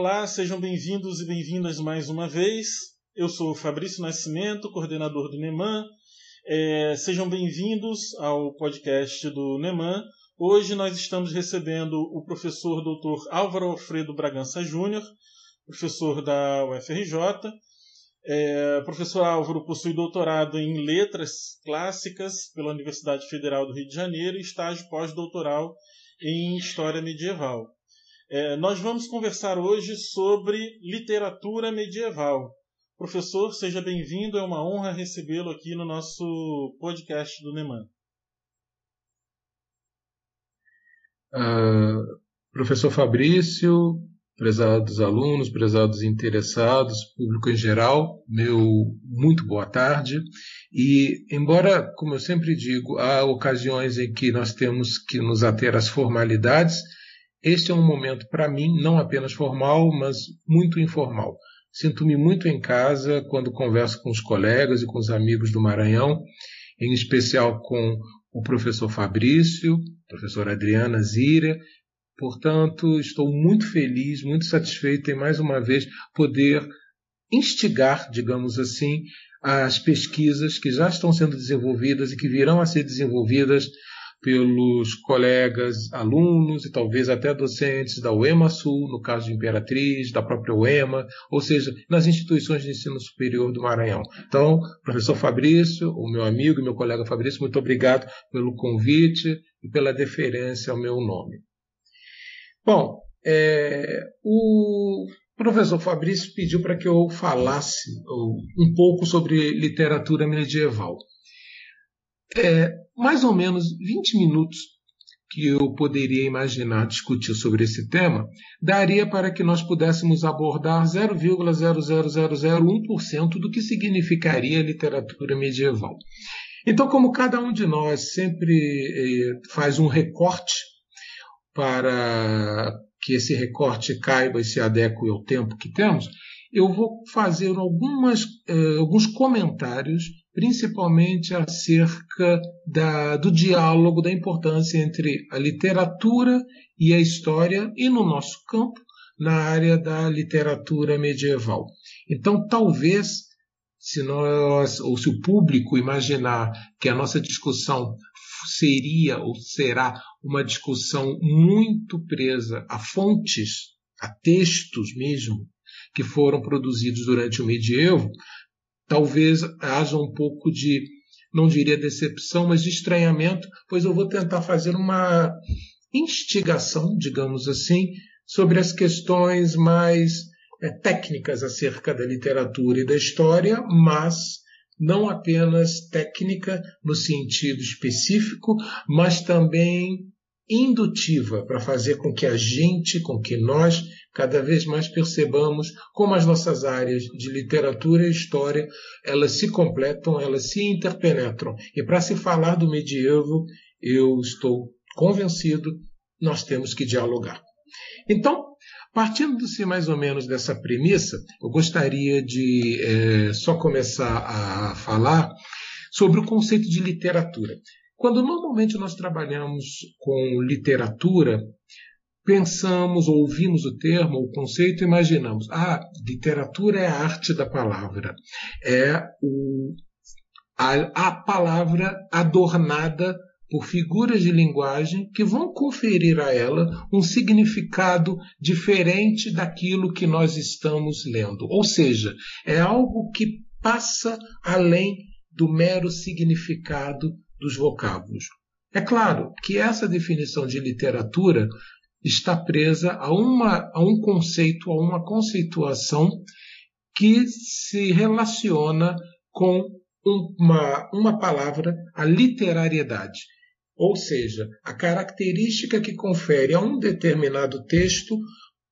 Olá, sejam bem-vindos e bem-vindas mais uma vez. Eu sou Fabrício Nascimento, coordenador do NEMAN. É, sejam bem-vindos ao podcast do NEMAN. Hoje nós estamos recebendo o professor Dr. Álvaro Alfredo Bragança Júnior, professor da UFRJ. É, professor Álvaro possui doutorado em Letras Clássicas pela Universidade Federal do Rio de Janeiro e estágio pós-doutoral em História Medieval. É, nós vamos conversar hoje sobre literatura medieval. Professor, seja bem-vindo, é uma honra recebê-lo aqui no nosso podcast do Neman. Uh, professor Fabrício, prezados alunos, prezados interessados, público em geral, meu muito boa tarde. E, embora, como eu sempre digo, há ocasiões em que nós temos que nos ater às formalidades, este é um momento, para mim, não apenas formal, mas muito informal. Sinto-me muito em casa quando converso com os colegas e com os amigos do Maranhão, em especial com o professor Fabrício, professor Adriana Zira. Portanto, estou muito feliz, muito satisfeito em mais uma vez poder instigar, digamos assim, as pesquisas que já estão sendo desenvolvidas e que virão a ser desenvolvidas pelos colegas alunos e talvez até docentes da UEMA Sul, no caso de Imperatriz, da própria UEMA, ou seja, nas instituições de ensino superior do Maranhão. Então, professor Fabrício, o meu amigo e meu colega Fabrício, muito obrigado pelo convite e pela deferência ao meu nome. Bom, é, o professor Fabrício pediu para que eu falasse um pouco sobre literatura medieval. É, mais ou menos 20 minutos que eu poderia imaginar discutir sobre esse tema daria para que nós pudéssemos abordar 0,00001% do que significaria literatura medieval. Então, como cada um de nós sempre eh, faz um recorte para que esse recorte caiba e se adeque ao tempo que temos, eu vou fazer algumas, eh, alguns comentários principalmente acerca da, do diálogo, da importância entre a literatura e a história, e no nosso campo, na área da literatura medieval. Então, talvez, se nós, ou se o público imaginar que a nossa discussão seria ou será uma discussão muito presa a fontes, a textos mesmo, que foram produzidos durante o medievo, talvez haja um pouco de, não diria decepção, mas de estranhamento, pois eu vou tentar fazer uma instigação, digamos assim, sobre as questões mais é, técnicas acerca da literatura e da história, mas não apenas técnica no sentido específico, mas também indutiva para fazer com que a gente, com que nós cada vez mais percebamos como as nossas áreas de literatura e história elas se completam, elas se interpenetram. E para se falar do medievo, eu estou convencido, nós temos que dialogar. Então, partindo-se mais ou menos dessa premissa, eu gostaria de é, só começar a falar sobre o conceito de literatura. Quando normalmente nós trabalhamos com literatura, pensamos, ouvimos o termo, o conceito, imaginamos, ah, literatura é a arte da palavra, é o, a, a palavra adornada por figuras de linguagem que vão conferir a ela um significado diferente daquilo que nós estamos lendo. Ou seja, é algo que passa além do mero significado dos vocábulos. É claro que essa definição de literatura está presa a, uma, a um conceito, a uma conceituação que se relaciona com uma, uma palavra, a literariedade. Ou seja, a característica que confere a um determinado texto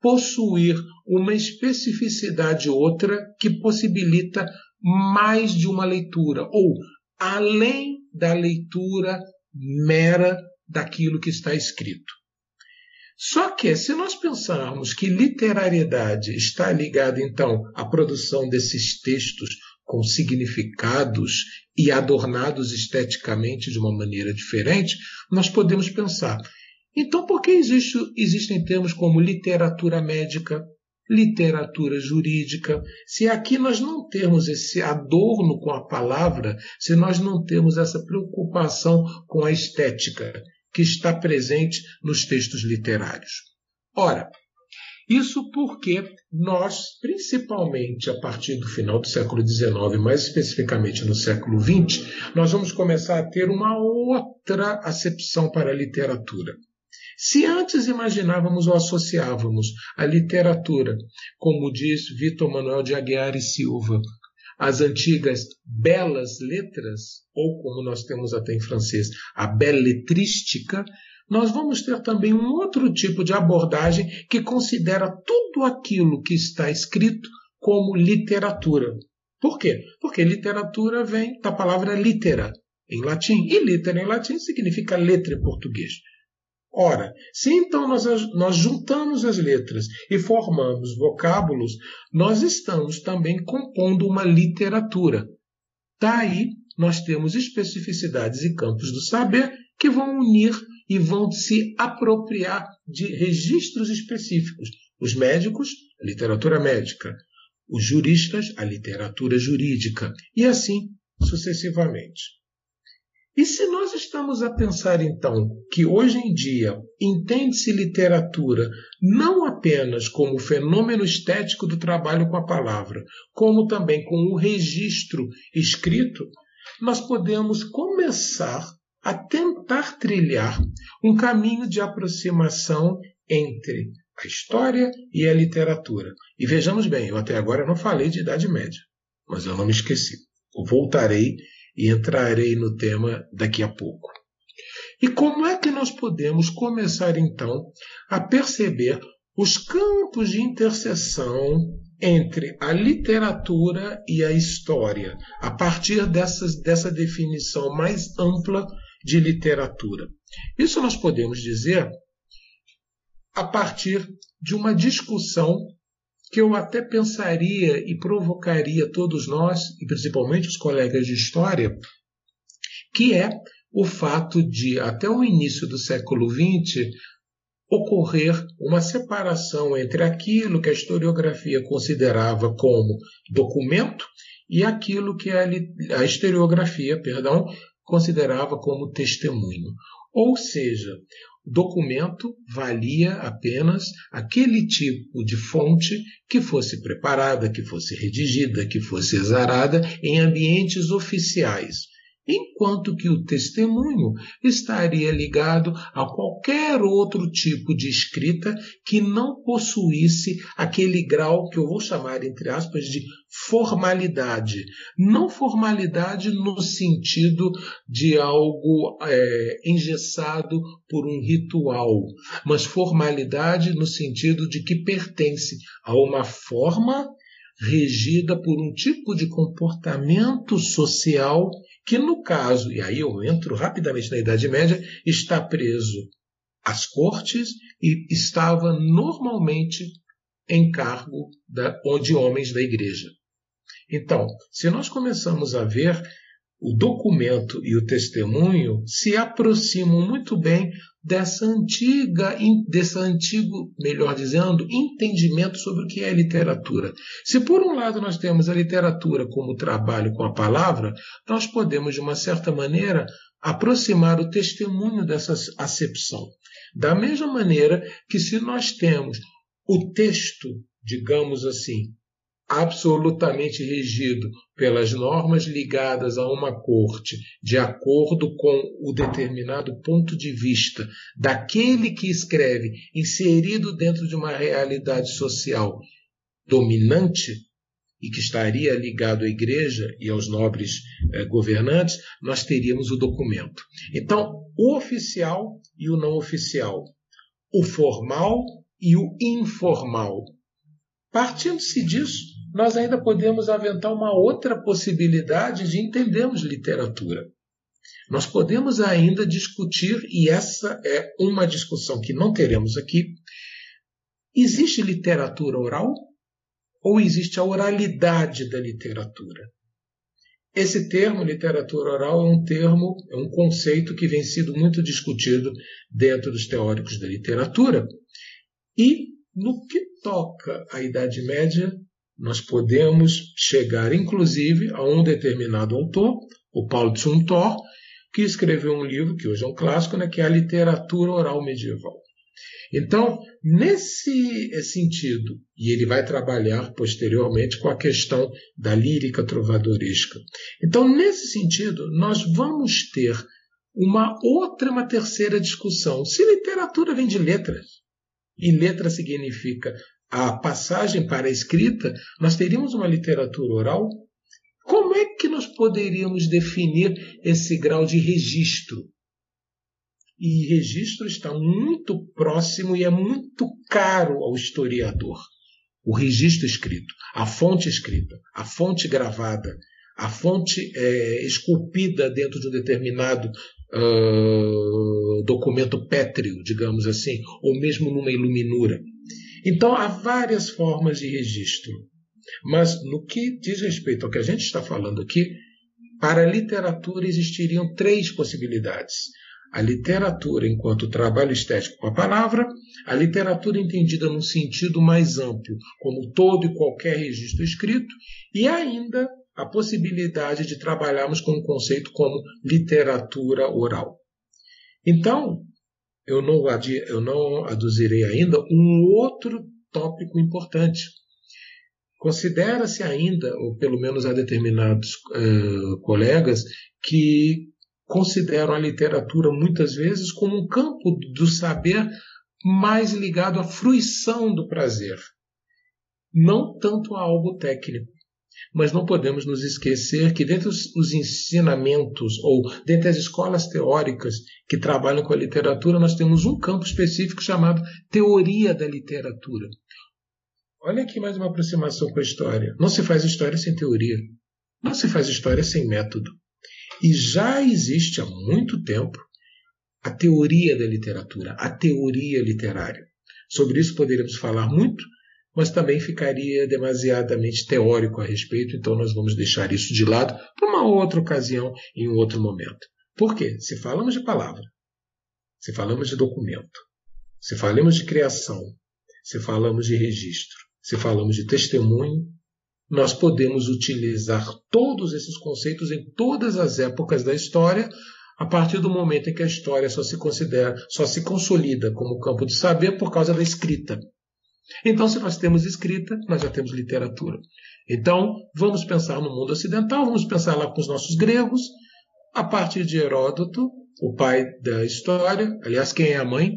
possuir uma especificidade outra que possibilita mais de uma leitura, ou além da leitura mera daquilo que está escrito. Só que, se nós pensarmos que literariedade está ligada, então, à produção desses textos com significados e adornados esteticamente de uma maneira diferente, nós podemos pensar: então, por que existe, existem termos como literatura médica, literatura jurídica. Se aqui nós não temos esse adorno com a palavra, se nós não temos essa preocupação com a estética que está presente nos textos literários. Ora, isso porque nós, principalmente a partir do final do século XIX, mais especificamente no século XX, nós vamos começar a ter uma outra acepção para a literatura. Se antes imaginávamos ou associávamos a literatura, como diz Vitor Manuel de Aguiar e Silva, as antigas belas letras, ou como nós temos até em francês, a belletrística, nós vamos ter também um outro tipo de abordagem que considera tudo aquilo que está escrito como literatura. Por quê? Porque literatura vem da palavra litera, em latim, e litera em latim significa letra em português. Ora, se então nós, nós juntamos as letras e formamos vocábulos, nós estamos também compondo uma literatura. Daí nós temos especificidades e campos do saber que vão unir e vão se apropriar de registros específicos. Os médicos, a literatura médica. Os juristas, a literatura jurídica. E assim sucessivamente. E se nós estamos a pensar então que hoje em dia entende-se literatura não apenas como fenômeno estético do trabalho com a palavra, como também com o registro escrito, nós podemos começar a tentar trilhar um caminho de aproximação entre a história e a literatura. E vejamos bem, eu até agora não falei de Idade Média, mas eu não me esqueci. Eu voltarei e entrarei no tema daqui a pouco. E como é que nós podemos começar então a perceber os campos de interseção entre a literatura e a história, a partir dessas, dessa definição mais ampla de literatura. Isso nós podemos dizer a partir de uma discussão que eu até pensaria e provocaria todos nós, e principalmente os colegas de história, que é o fato de, até o início do século XX, ocorrer uma separação entre aquilo que a historiografia considerava como documento e aquilo que a, a historiografia, perdão, considerava como testemunho. Ou seja, documento valia apenas aquele tipo de fonte que fosse preparada, que fosse redigida, que fosse exarada em ambientes oficiais enquanto que o testemunho estaria ligado a qualquer outro tipo de escrita que não possuísse aquele grau que eu vou chamar, entre aspas, de formalidade. Não formalidade no sentido de algo é, engessado por um ritual, mas formalidade no sentido de que pertence a uma forma regida por um tipo de comportamento social que no caso, e aí eu entro rapidamente na Idade Média, está preso às cortes e estava normalmente em cargo da, de homens da igreja. Então, se nós começamos a ver o documento e o testemunho se aproximam muito bem dessa antiga, desse antigo, melhor dizendo, entendimento sobre o que é literatura. Se por um lado nós temos a literatura como trabalho com a palavra, nós podemos, de uma certa maneira, aproximar o testemunho dessa acepção. Da mesma maneira que se nós temos o texto, digamos assim, absolutamente regido pelas normas ligadas a uma corte, de acordo com o determinado ponto de vista daquele que escreve, inserido dentro de uma realidade social dominante e que estaria ligado à igreja e aos nobres eh, governantes, nós teríamos o documento. Então, o oficial e o não oficial, o formal e o informal. Partindo-se disso, nós ainda podemos aventar uma outra possibilidade de entendermos literatura. Nós podemos ainda discutir, e essa é uma discussão que não teremos aqui: existe literatura oral ou existe a oralidade da literatura? Esse termo, literatura oral, é um termo, é um conceito que vem sido muito discutido dentro dos teóricos da literatura. E No que toca à Idade Média, nós podemos chegar, inclusive, a um determinado autor, o Paulo Zumthor, que escreveu um livro que hoje é um clássico, né, que é a literatura oral medieval. Então, nesse sentido, e ele vai trabalhar posteriormente com a questão da lírica trovadoresca. Então, nesse sentido, nós vamos ter uma outra, uma terceira discussão. Se literatura vem de letras, e letra significa a passagem para a escrita, nós teríamos uma literatura oral. Como é que nós poderíamos definir esse grau de registro? E registro está muito próximo e é muito caro ao historiador. O registro escrito, a fonte escrita, a fonte gravada, a fonte é, esculpida dentro de um determinado uh, documento pétreo, digamos assim, ou mesmo numa iluminura. Então há várias formas de registro. Mas no que diz respeito ao que a gente está falando aqui, para a literatura existiriam três possibilidades. A literatura enquanto trabalho estético com a palavra, a literatura entendida num sentido mais amplo, como todo e qualquer registro escrito, e ainda a possibilidade de trabalharmos com um conceito como literatura oral. Então, eu não, eu não aduzirei ainda um outro tópico importante. Considera-se ainda, ou pelo menos há determinados uh, colegas, que consideram a literatura muitas vezes como um campo do saber mais ligado à fruição do prazer, não tanto a algo técnico. Mas não podemos nos esquecer que, dentre os ensinamentos ou dentre as escolas teóricas que trabalham com a literatura, nós temos um campo específico chamado teoria da literatura. Olha aqui mais uma aproximação com a história. Não se faz história sem teoria. Não se faz história sem método. E já existe há muito tempo a teoria da literatura, a teoria literária. Sobre isso poderíamos falar muito, mas também ficaria demasiadamente teórico a respeito, então nós vamos deixar isso de lado para uma outra ocasião, em um outro momento. Por quê? Se falamos de palavra, se falamos de documento, se falamos de criação, se falamos de registro, se falamos de testemunho, nós podemos utilizar todos esses conceitos em todas as épocas da história, a partir do momento em que a história só se considera, só se consolida como campo de saber por causa da escrita. Então, se nós temos escrita, nós já temos literatura. Então, vamos pensar no mundo ocidental, vamos pensar lá com os nossos gregos, a partir de Heródoto, o pai da história, aliás, quem é a mãe?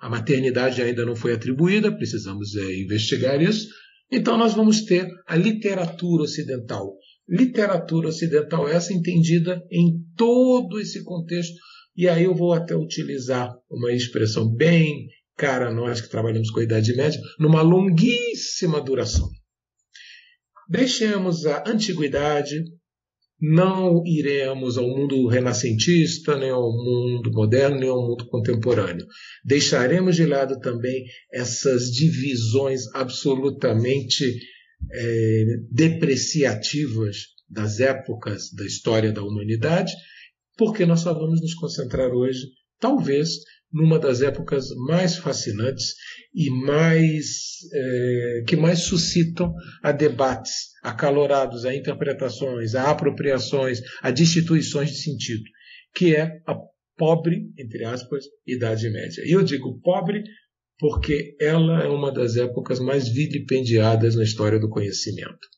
A maternidade ainda não foi atribuída, precisamos é, investigar isso. Então, nós vamos ter a literatura ocidental. Literatura ocidental, essa entendida em todo esse contexto. E aí eu vou até utilizar uma expressão bem cara nós que trabalhamos com a Idade Média, numa longuíssima duração. Deixemos a antiguidade, não iremos ao mundo renascentista, nem ao mundo moderno, nem ao mundo contemporâneo. Deixaremos de lado também essas divisões absolutamente é, depreciativas das épocas da história da humanidade, porque nós só vamos nos concentrar hoje, talvez, numa das épocas mais fascinantes e mais é, que mais suscitam a debates acalorados, a interpretações, a apropriações, a destituições de sentido, que é a pobre, entre aspas, Idade Média. E eu digo pobre porque ela é uma das épocas mais vilipendiadas na história do conhecimento.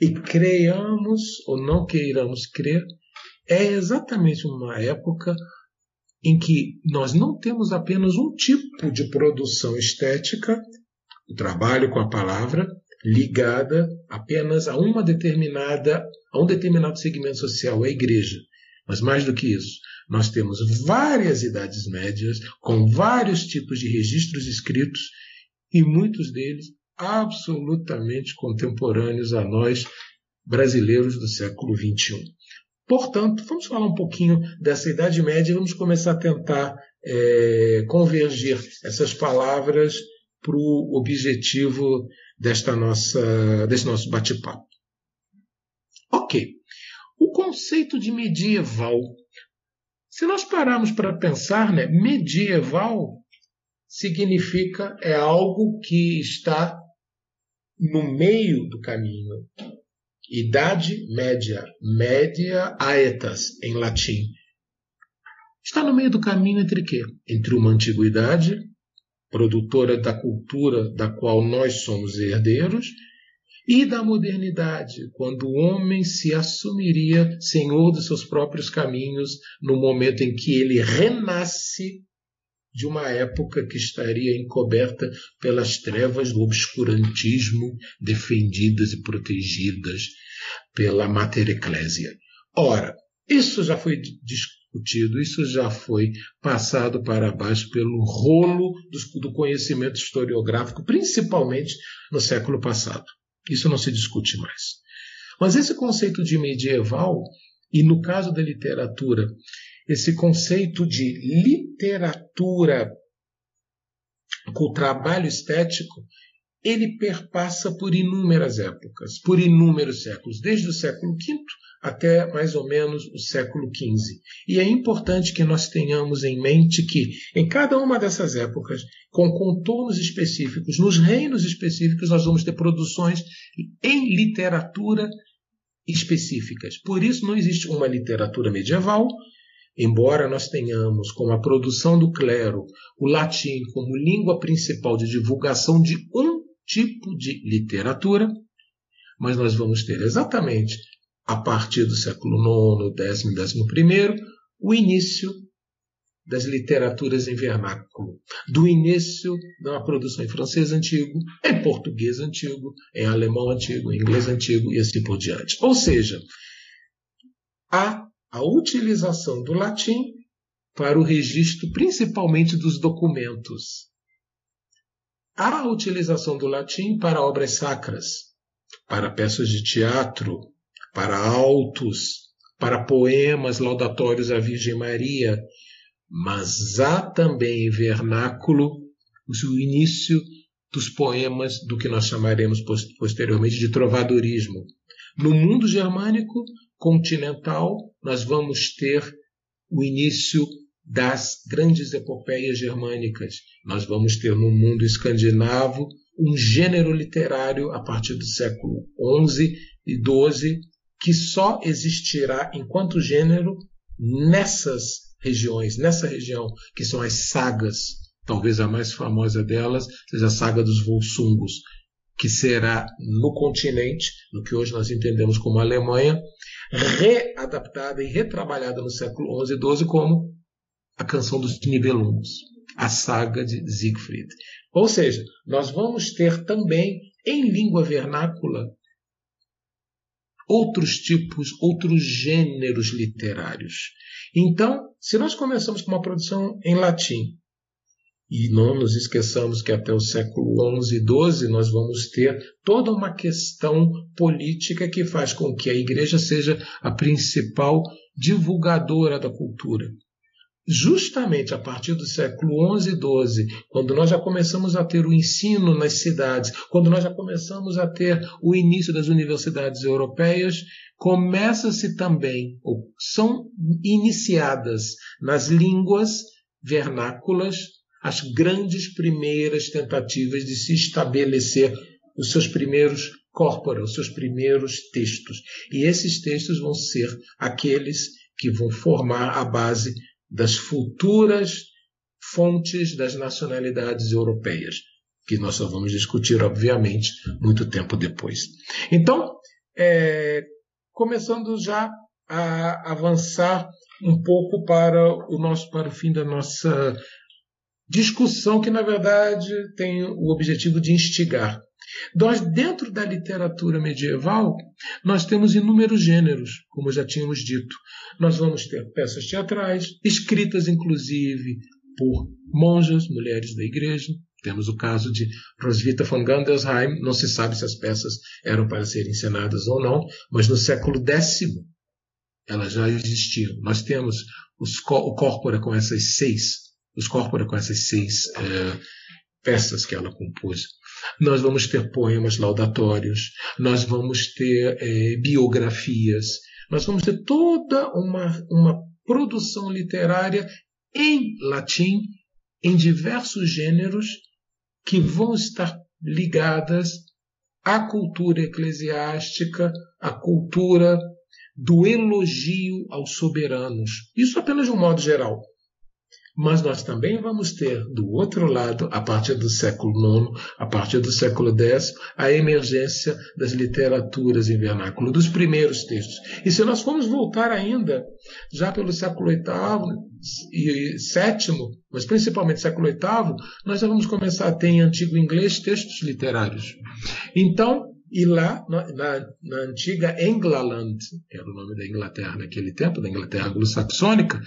E creiamos ou não queiramos crer, é exatamente uma época em que nós não temos apenas um tipo de produção estética, o trabalho com a palavra, ligada apenas a uma determinada, a um determinado segmento social, a igreja. Mas mais do que isso, nós temos várias idades médias com vários tipos de registros escritos e muitos deles absolutamente contemporâneos a nós brasileiros do século XXI. Portanto, vamos falar um pouquinho dessa Idade Média e vamos começar a tentar é, convergir essas palavras para o objetivo desta nossa, desse nosso bate-papo. Ok. O conceito de medieval. Se nós pararmos para pensar, né, medieval significa é algo que está no meio do caminho. Idade média, média aetas em latim. Está no meio do caminho entre quê? Entre uma antiguidade, produtora da cultura da qual nós somos herdeiros, e da modernidade, quando o homem se assumiria senhor dos seus próprios caminhos no momento em que ele renasce de uma época que estaria encoberta pelas trevas do obscurantismo, defendidas e protegidas pela mater eclésia. Ora, isso já foi discutido, isso já foi passado para baixo pelo rolo do conhecimento historiográfico, principalmente no século passado. Isso não se discute mais. Mas esse conceito de medieval, e no caso da literatura, esse conceito de literatura com trabalho estético, ele perpassa por inúmeras épocas, por inúmeros séculos, desde o século V até mais ou menos o século XV. E é importante que nós tenhamos em mente que, em cada uma dessas épocas, com contornos específicos, nos reinos específicos, nós vamos ter produções em literatura específicas. Por isso, não existe uma literatura medieval, embora nós tenhamos, como a produção do clero, o latim como língua principal de divulgação de um tipo de literatura, mas nós vamos ter exatamente a partir do século IX, X e XI, o início das literaturas em vernáculo, do início da produção em francês antigo, em português antigo, em alemão antigo, em inglês antigo e assim por diante. Ou seja, há a utilização do latim para o registro principalmente dos documentos. A utilização do latim para obras sacras, para peças de teatro, para autos, para poemas laudatórios à Virgem Maria, mas há também em vernáculo o início dos poemas do que nós chamaremos posteriormente de trovadorismo. No mundo germânico continental, nós vamos ter o início das grandes epopeias germânicas. Nós vamos ter no mundo escandinavo um gênero literário a partir do século XI e XII que só existirá enquanto gênero nessas regiões, nessa região, que são as sagas. Talvez a mais famosa delas seja a saga dos Volsungos, que será no continente, no que hoje nós entendemos como Alemanha, readaptada e retrabalhada no século XI e XII como a canção dos Nibelungos, a saga de Siegfried. Ou seja, nós vamos ter também em língua vernácula outros tipos, outros gêneros literários. Então, se nós começamos com uma produção em latim, e não nos esqueçamos que até o século XI e XII nós vamos ter toda uma questão política que faz com que a igreja seja a principal divulgadora da cultura. Justamente a partir do século XI e XII, quando nós já começamos a ter o ensino nas cidades, quando nós já começamos a ter o início das universidades europeias, começa-se também, ou são iniciadas nas línguas vernáculas, as grandes primeiras tentativas de se estabelecer os seus primeiros corpora, os seus primeiros textos. E esses textos vão ser aqueles que vão formar a base das futuras fontes das nacionalidades europeias, que nós só vamos discutir, obviamente, muito tempo depois. Então, é, começando já a avançar um pouco para o nosso para o fim da nossa discussão que na verdade tem o objetivo de instigar nós, dentro da literatura medieval, nós temos inúmeros gêneros, como já tínhamos dito. Nós vamos ter peças teatrais, escritas inclusive por monjas, mulheres da igreja. Temos o caso de Roswitha von Gandersheim. Não se sabe se as peças eram para serem encenadas ou não, mas no século X elas já existiam. Nós temos os, o Corpora com essas seis, os Corpora com essas seis é, peças que ela compôs nós vamos ter poemas laudatórios, nós vamos ter é, biografias, nós vamos ter toda uma, uma produção literária em latim, em diversos gêneros que vão estar ligadas à cultura eclesiástica, à cultura do elogio aos soberanos. Isso apenas de um modo geral. Mas nós também vamos ter, do outro lado, a partir do século IX, a partir do século X, a emergência das literaturas em vernáculo, dos primeiros textos. E se nós formos voltar ainda, já pelo século VIII e VII, mas principalmente século VIII, nós já vamos começar a ter em antigo inglês textos literários. Então, e lá, na, na, antiga Englaland, era o nome da Inglaterra naquele tempo, da Inglaterra anglo-saxônica,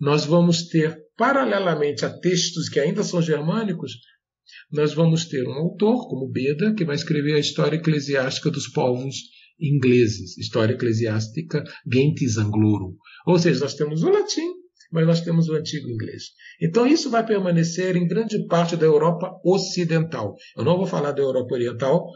nós vamos ter, paralelamente a textos que ainda são germânicos, nós vamos ter um autor, como Beda, que vai escrever a história eclesiástica dos povos ingleses, história eclesiástica Gentis Anglorum. Ou seja, nós temos o latim, mas nós temos o antigo inglês. Então isso vai permanecer em grande parte da Europa ocidental. Eu não vou falar da Europa oriental,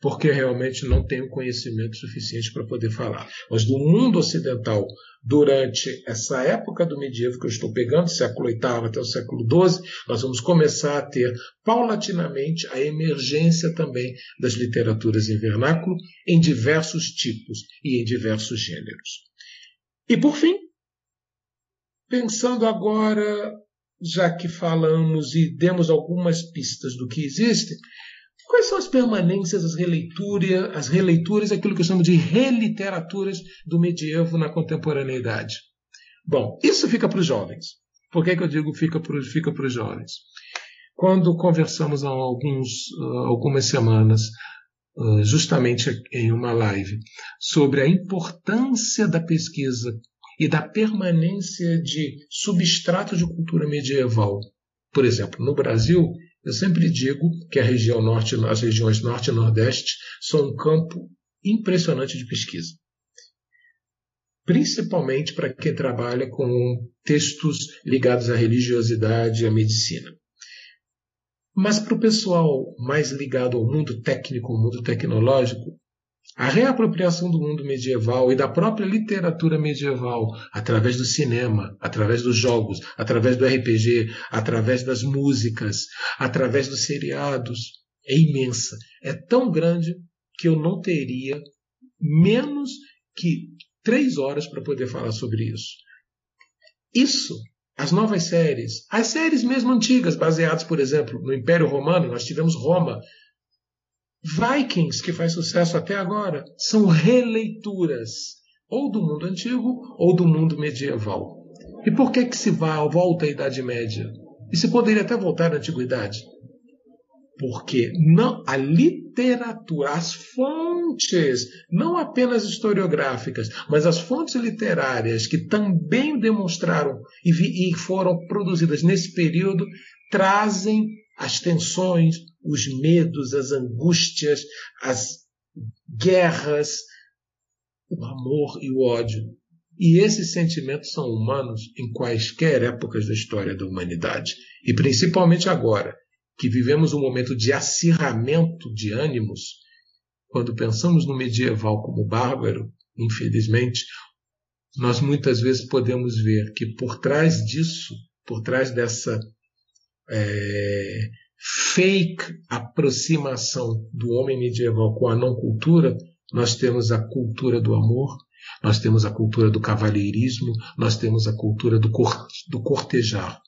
porque realmente não tenho conhecimento suficiente para poder falar. Mas do mundo ocidental, durante essa época do medievo que eu estou pegando, século VIII até o século XII, nós vamos começar a ter paulatinamente a emergência também das literaturas em vernáculo em diversos tipos e em diversos gêneros. E por fim, pensando agora, já que falamos e demos algumas pistas do que existe, Quais são as permanências, as releituras, as releituras, aquilo que eu chamo de reliteraturas do medievo na contemporaneidade? Bom, isso fica para os jovens. Por que, que eu digo fica para, fica os jovens? Quando conversamos há alguns, algumas semanas, uh, justamente em uma live, sobre a importância da pesquisa e da permanência de substrato de cultura medieval. Por exemplo, no Brasil, eu sempre digo que a região norte, as regiões norte e nordeste são um campo impressionante de pesquisa. Principalmente para quem trabalha com textos ligados à religiosidade e à medicina. Mas para o pessoal mais ligado ao mundo técnico, ao mundo tecnológico, a reapropriação do mundo medieval e da própria literatura medieval, através do cinema, através dos jogos, através do RPG, através das músicas, através dos seriados, é imensa. É tão grande que eu não teria menos que três horas para poder falar sobre isso. Isso, as novas séries, as séries mesmo antigas, baseadas, por exemplo, no Império Romano, nós tivemos Roma Vikings, que faz sucesso até agora, são releituras ou do mundo antigo ou do mundo medieval. E por que que se volta à Idade Média? E se poderia até voltar à Antiguidade? Porque não, a literatura, as fontes, não apenas historiográficas, mas as fontes literárias que também demonstraram e, vi, e foram produzidas nesse período, trazem as tensões, os medos, as angústias, as guerras, o amor e o ódio. E esses sentimentos são humanos em quaisquer épocas da história da humanidade. E principalmente agora, que vivemos um momento de acirramento de ânimos, quando pensamos no medieval como bárbaro, infelizmente, nós muitas vezes podemos ver que por trás disso, por trás dessa é, fake aproximação do homem medieval com a não cultura, nós temos a cultura do amor, nós temos a cultura do cavalheirismo, nós temos a cultura do, do cortejar.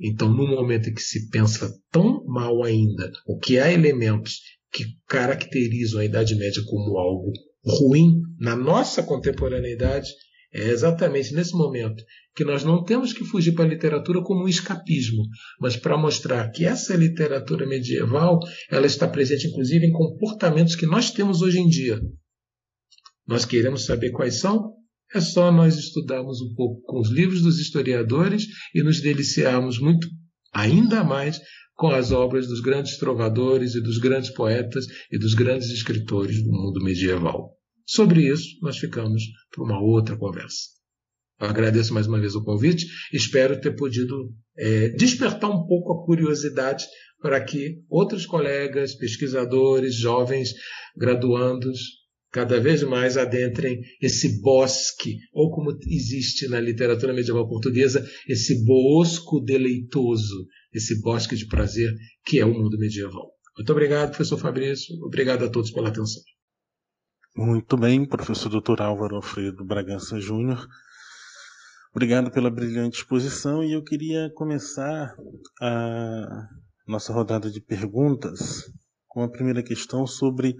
Então, no momento em que se pensa tão mal ainda, o que há elementos que caracterizam a Idade Média como algo ruim na nossa contemporaneidade, é exatamente nesse momento que nós não temos que fugir para a literatura como um escapismo, mas para mostrar que essa literatura medieval ela está presente inclusive em comportamentos que nós temos hoje em dia. Nós queremos saber quais são? É só nós estudarmos um pouco com os livros dos historiadores e nos deliciarmos muito, ainda mais, com as obras dos grandes trovadores e dos grandes poetas e dos grandes escritores do mundo medieval. Sobre isso, nós ficamos para uma outra conversa. Eu agradeço mais uma vez o convite. Espero ter podido é, despertar um pouco a curiosidade para que outros colegas, pesquisadores, jovens, graduandos, cada vez mais adentrem esse bosque, ou como existe na literatura medieval portuguesa, esse bosco deleitoso, esse bosque de prazer que é o mundo medieval. Muito obrigado, professor Fabrício. Obrigado a todos pela atenção. Muito bem, professor Dr. Álvaro Alfredo Bragança Júnior. Obrigado pela brilhante exposição e eu queria começar a nossa rodada de perguntas com a primeira questão sobre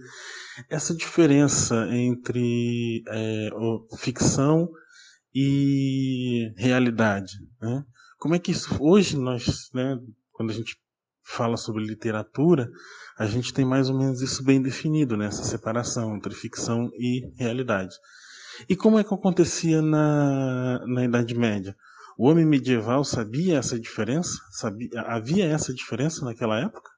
essa diferença entre é, ficção e realidade. Né? Como é que isso hoje nós, né, quando a gente fala sobre literatura, a gente tem mais ou menos isso bem definido, né, essa separação entre ficção e realidade. E como é que acontecia na, na Idade Média? O homem medieval sabia essa diferença? Sabia, havia essa diferença naquela época?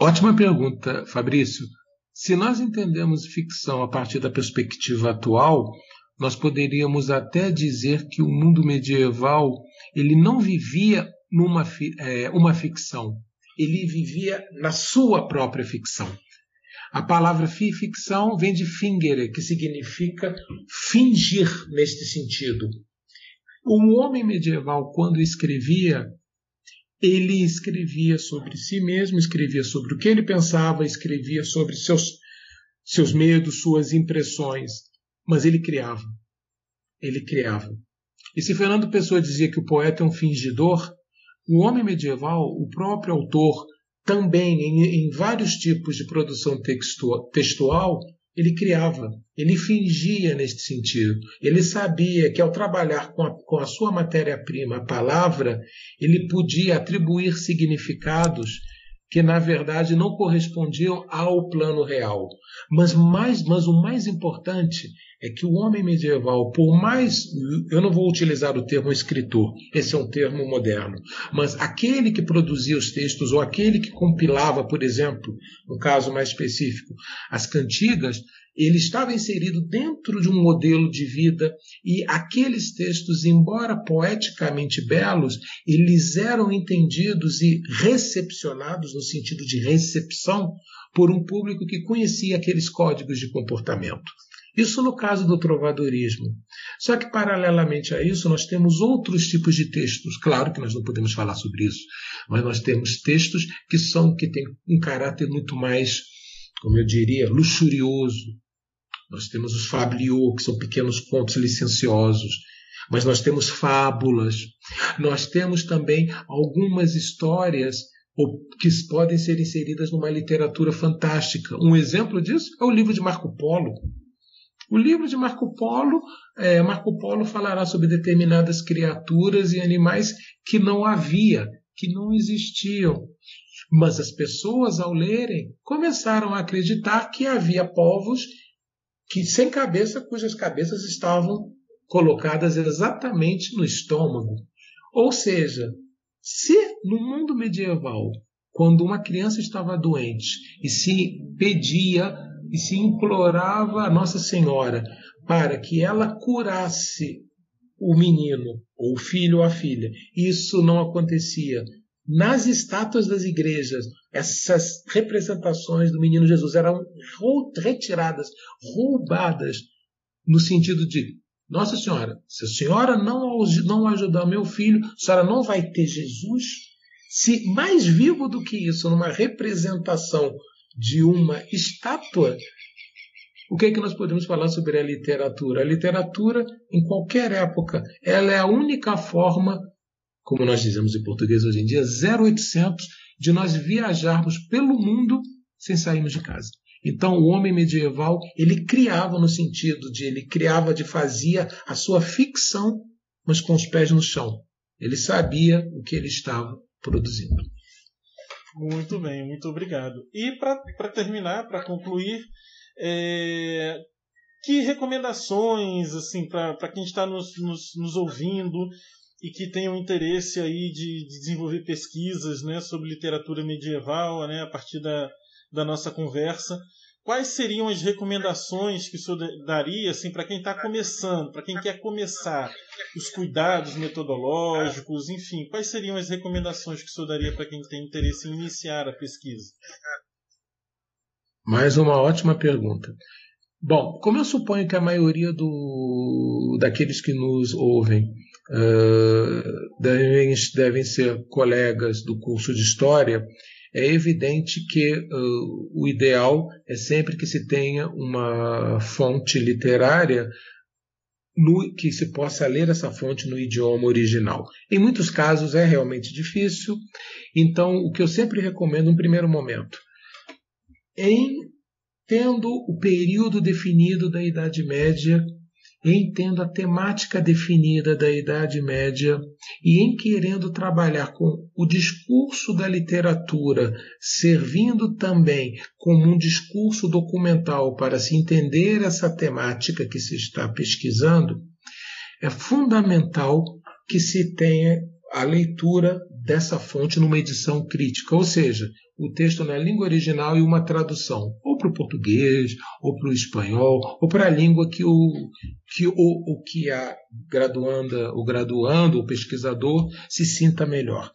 Ótima pergunta, Fabrício. Se nós entendemos ficção a partir da perspectiva atual, nós poderíamos até dizer que o mundo medieval ele não vivia numa é, uma ficção, ele vivia na sua própria ficção. A palavra ficção vem de fingere, que significa fingir neste sentido. O homem medieval, quando escrevia, ele escrevia sobre si mesmo, escrevia sobre o que ele pensava, escrevia sobre seus, seus medos, suas impressões, mas ele criava. Ele criava. E se Fernando Pessoa dizia que o poeta é um fingidor, o homem medieval, o próprio autor, também em, em vários tipos de produção textual, ele criava, ele fingia neste sentido. Ele sabia que ao trabalhar com a, com a sua matéria-prima, a palavra, ele podia atribuir significados que na verdade não correspondiam ao plano real. Mas, mais, mas o mais importante é que o homem medieval, por mais. Eu não vou utilizar o termo escritor, esse é um termo moderno, mas aquele que produzia os textos, ou aquele que compilava, por exemplo, no caso mais específico, as cantigas, ele estava inserido dentro de um modelo de vida e aqueles textos, embora poeticamente belos, eles eram entendidos e recepcionados no sentido de recepção por um público que conhecia aqueles códigos de comportamento. Isso no caso do trovadorismo. Só que, paralelamente a isso, nós temos outros tipos de textos. Claro que nós não podemos falar sobre isso, mas nós temos textos que são que têm um caráter muito mais, como eu diria, luxurioso, nós temos os fabliaux, que são pequenos contos licenciosos, mas nós temos fábulas, nós temos também algumas histórias que podem ser inseridas numa literatura fantástica. Um exemplo disso é o livro de Marco Polo. O livro de Marco Polo, é, Marco Polo falará sobre determinadas criaturas e animais que não havia, que não existiam. Mas as pessoas, ao lerem, começaram a acreditar que havia povos que sem cabeça, cujas cabeças estavam colocadas exatamente no estômago. Ou seja, se no mundo medieval, quando uma criança estava doente e se pedia e se implorava a Nossa Senhora para que ela curasse o menino, ou o filho ou a filha, isso não acontecia. Nas estátuas das igrejas, essas representações do menino Jesus eram retiradas, roubadas, no sentido de: Nossa Senhora, se a senhora não, não ajudar meu filho, a senhora não vai ter Jesus? Se mais vivo do que isso, numa representação de uma estátua, o que é que nós podemos falar sobre a literatura? A literatura, em qualquer época, ela é a única forma, como nós dizemos em português hoje em dia, 0800 de nós viajarmos pelo mundo sem sairmos de casa. Então, o homem medieval, ele criava no sentido de ele criava de fazia a sua ficção, mas com os pés no chão. Ele sabia o que ele estava produzindo. Muito bem, muito obrigado. E para terminar, para concluir, é, que recomendações assim para quem está nos, nos, nos ouvindo e que tenham interesse aí de, de, desenvolver pesquisas né, sobre literatura medieval né, a partir da, da nossa conversa. Quais seriam as recomendações que o senhor daria assim, para quem está começando, para quem quer começar, os cuidados metodológicos, enfim, quais seriam as recomendações que o senhor daria para quem tem interesse em iniciar a pesquisa? Mais uma ótima pergunta. Bom, como eu suponho que a maioria do, daqueles que nos ouvem uh, devem, devem ser colegas do curso de História, é evidente que uh, o ideal é sempre que se tenha uma fonte literária no, que se possa ler essa fonte no idioma original. Em muitos casos é realmente difícil, então o que eu sempre recomendo, no primeiro momento, em tendo o período definido da Idade Média em tendo a temática definida da Idade Média e em querendo trabalhar com o discurso da literatura, servindo também como um discurso documental para se entender essa temática que se está pesquisando, é fundamental que se tenha a leitura dessa fonte numa edição crítica, ou seja, o texto na língua original e uma tradução, ou para o português, ou para o espanhol, ou para a língua que o que o, o que a graduanda, o graduando, o pesquisador se sinta melhor.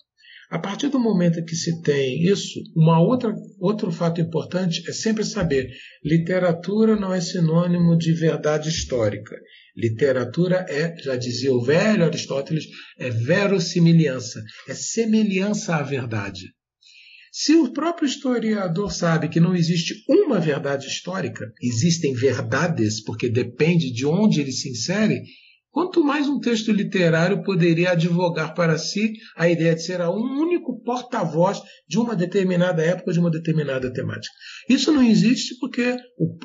A partir do momento que se tem isso, uma outra, outro fato importante é sempre saber: literatura não é sinônimo de verdade histórica. Literatura é, já dizia o velho Aristóteles, é verossimilhança, é semelhança à verdade. Se o próprio historiador sabe que não existe uma verdade histórica, existem verdades, porque depende de onde ele se insere, quanto mais um texto literário poderia advogar para si a ideia de ser um único porta-voz de uma determinada época, de uma determinada temática. Isso não existe porque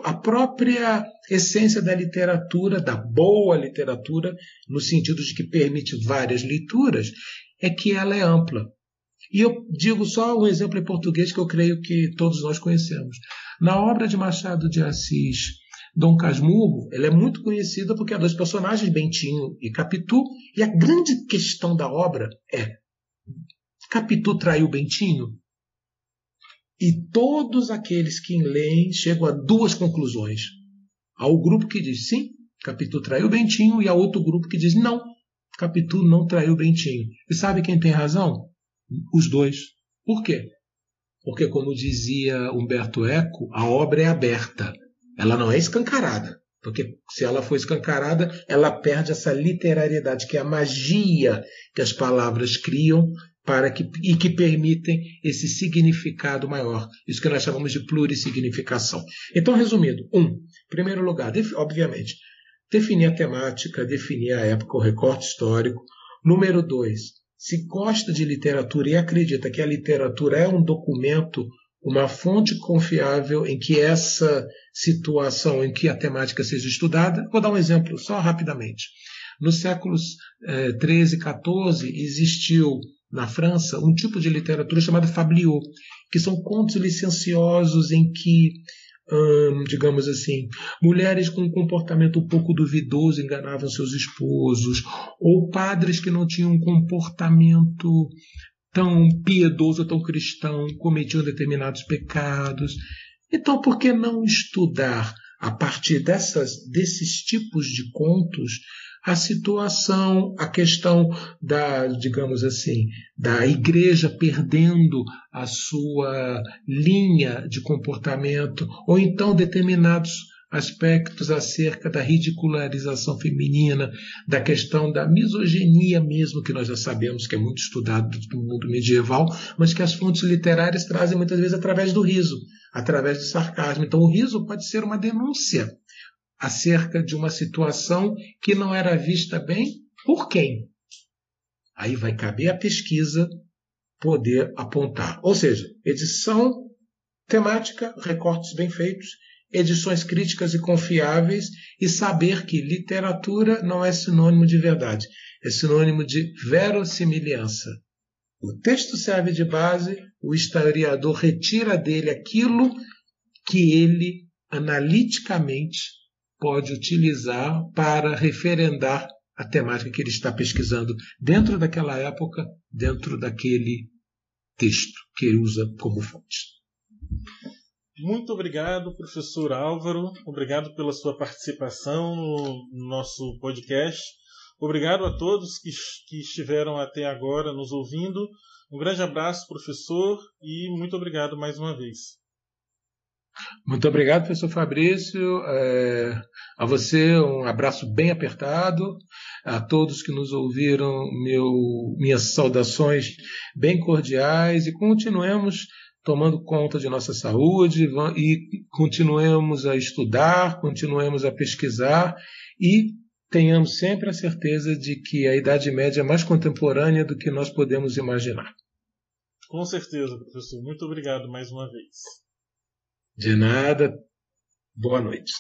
a própria essência da literatura, da boa literatura, no sentido de que permite várias leituras, é que ela é ampla. E eu digo só um exemplo em português que eu creio que todos nós conhecemos. Na obra de Machado de Assis, Dom Casmurro, ela é muito conhecida porque há dois personagens, Bentinho e Capitu, e a grande questão da obra é: Capitu traiu Bentinho? E todos aqueles que leem chegam a duas conclusões. Há o grupo que diz sim, Capitu traiu Bentinho, e há outro grupo que diz não, Capitu não traiu Bentinho. E sabe quem tem razão? Os dois. Por quê? Porque, como dizia Humberto Eco, a obra é aberta, ela não é escancarada. Porque se ela for escancarada, ela perde essa literariedade, que é a magia que as palavras criam para que, e que permitem esse significado maior. Isso que nós chamamos de plurissignificação. Então, resumindo, um, primeiro lugar, obviamente, definir a temática, definir a época, o recorte histórico. Número dois, se gosta de literatura e acredita que a literatura é um documento, uma fonte confiável em que essa situação, em que a temática seja estudada, vou dar um exemplo só rapidamente. Nos séculos 13 e 14 existiu na França um tipo de literatura chamada fabliau, que são contos licenciosos em que hum, digamos assim, mulheres com um comportamento um pouco duvidoso enganavam seus esposos, ou padres que não tinham um comportamento tão piedoso, tão cristão, cometiam determinados pecados. Então, por que não estudar a partir dessas, desses tipos de contos a situação, a questão da, digamos assim, da igreja perdendo a sua linha de comportamento, ou então determinados aspectos acerca da ridicularização feminina, da questão da misoginia mesmo, que nós já sabemos que é muito estudado no mundo medieval, mas que as fontes literárias trazem muitas vezes através do riso, através do sarcasmo. Então o riso pode ser uma denúncia acerca de uma situação que não era vista bem por quem? Aí vai caber a pesquisa poder apontar. Ou seja, edição temática, recortes bem feitos, edições críticas e confiáveis e saber que literatura não é sinônimo de verdade, é sinônimo de verossimilhança. O texto serve de base, o historiador retira dele aquilo que ele analiticamente pode utilizar para referendar a temática que ele está pesquisando dentro daquela época, dentro daquele texto que ele usa como fonte. Muito obrigado, professor Álvaro. Obrigado pela sua participação no nosso podcast. Obrigado a todos que, que estiveram até agora nos ouvindo. Um grande abraço, professor, e muito obrigado mais uma vez. Muito obrigado, professor Fabrício. É, a você, um abraço bem apertado. A todos que nos ouviram, meu, minhas saudações bem cordiais e continuemos tomando conta de nossa saúde e continuemos a estudar, continuemos a pesquisar e tenhamos sempre a certeza de que a Idade Média é mais contemporânea do que nós podemos imaginar. Com certeza, professor. Muito obrigado mais uma vez. De nada. Boa noite.